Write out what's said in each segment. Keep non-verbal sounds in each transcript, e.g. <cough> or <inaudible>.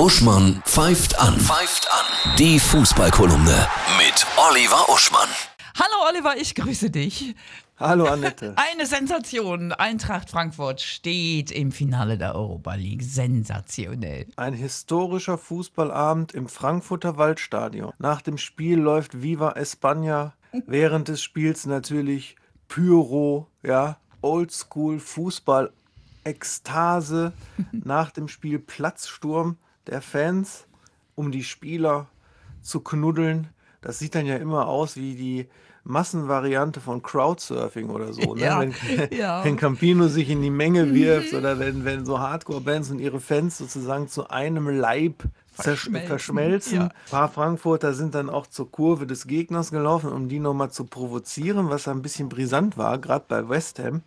Uschmann pfeift an. Pfeift an. Die Fußballkolumne mit Oliver Uschmann. Hallo Oliver, ich grüße dich. Hallo Annette. <laughs> Eine Sensation. Eintracht Frankfurt steht im Finale der Europa League. Sensationell. Ein historischer Fußballabend im Frankfurter Waldstadion. Nach dem Spiel läuft Viva España. Während des Spiels natürlich Pyro, ja, Oldschool Fußball, Ekstase. Nach dem Spiel Platzsturm der Fans, um die Spieler zu knuddeln. Das sieht dann ja immer aus wie die Massenvariante von Crowdsurfing oder so. Ne? <laughs> Ja, wenn, <laughs> ja. wenn Campino sich in die Menge wirft oder wenn, wenn so Hardcore-Bands und ihre Fans sozusagen zu einem Leib Verschmelzen. verschmelzen. Ja. Ein paar Frankfurter sind dann auch zur Kurve des Gegners gelaufen, um die nochmal zu provozieren, was ein bisschen brisant war, gerade bei West Ham.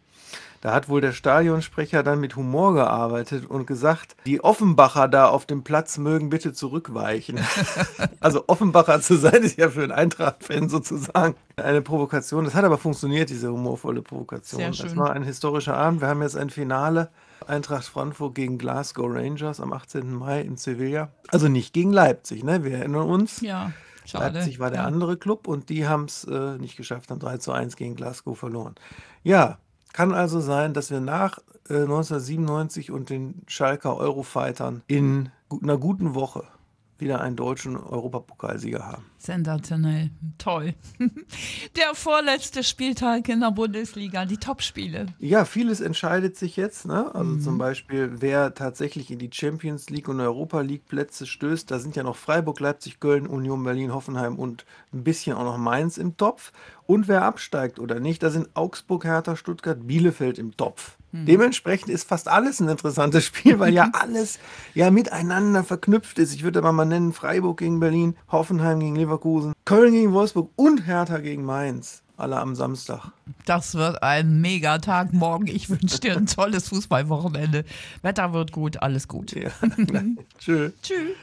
Da hat wohl der Stadionsprecher dann mit Humor gearbeitet und gesagt, die Offenbacher da auf dem Platz mögen bitte zurückweichen. <laughs> also Offenbacher zu sein, ist ja für einen Eintracht-Fan sozusagen eine Provokation. Das hat aber funktioniert, diese humorvolle Provokation. Sehr Das schön. war ein historischer Abend. Wir haben jetzt ein Finale. Eintracht Frankfurt gegen Glasgow Rangers am 18. Mai in Sevilla. Also nicht gegen Leipzig, ne? Wir erinnern uns. Ja, schade. Leipzig war der ja. andere Club und die haben es äh, nicht geschafft, haben 3 zu 1 gegen Glasgow verloren. Ja, kann also sein, dass wir nach äh, 1997 und den Schalker Eurofightern in einer guten Woche wieder einen deutschen Europapokalsieger haben. Sensationell. Toll. <laughs> Der vorletzte Spieltag in der Bundesliga, die Topspiele. Ja, vieles entscheidet sich jetzt. Ne? Also Mhm. zum Beispiel, wer tatsächlich in die Champions League und Europa League Plätze stößt. Da sind ja noch Freiburg, Leipzig, Köln, Union Berlin, Hoffenheim und ein bisschen auch noch Mainz im Topf. Und wer absteigt oder nicht, da sind Augsburg, Hertha, Stuttgart, Bielefeld im Topf. Mhm. Dementsprechend ist fast alles ein interessantes <laughs> Spiel, weil ja <laughs> alles ja miteinander verknüpft ist. Ich würde aber mal nennen, Freiburg gegen Berlin, Hoffenheim gegen Leverkusen, Köln gegen Wolfsburg und Hertha gegen Mainz. Alle am Samstag. Das wird ein Megatag morgen. Ich wünsche dir ein tolles Fußballwochenende. Wetter wird gut, alles gut. Ja, <laughs> Tschö. Tschüss.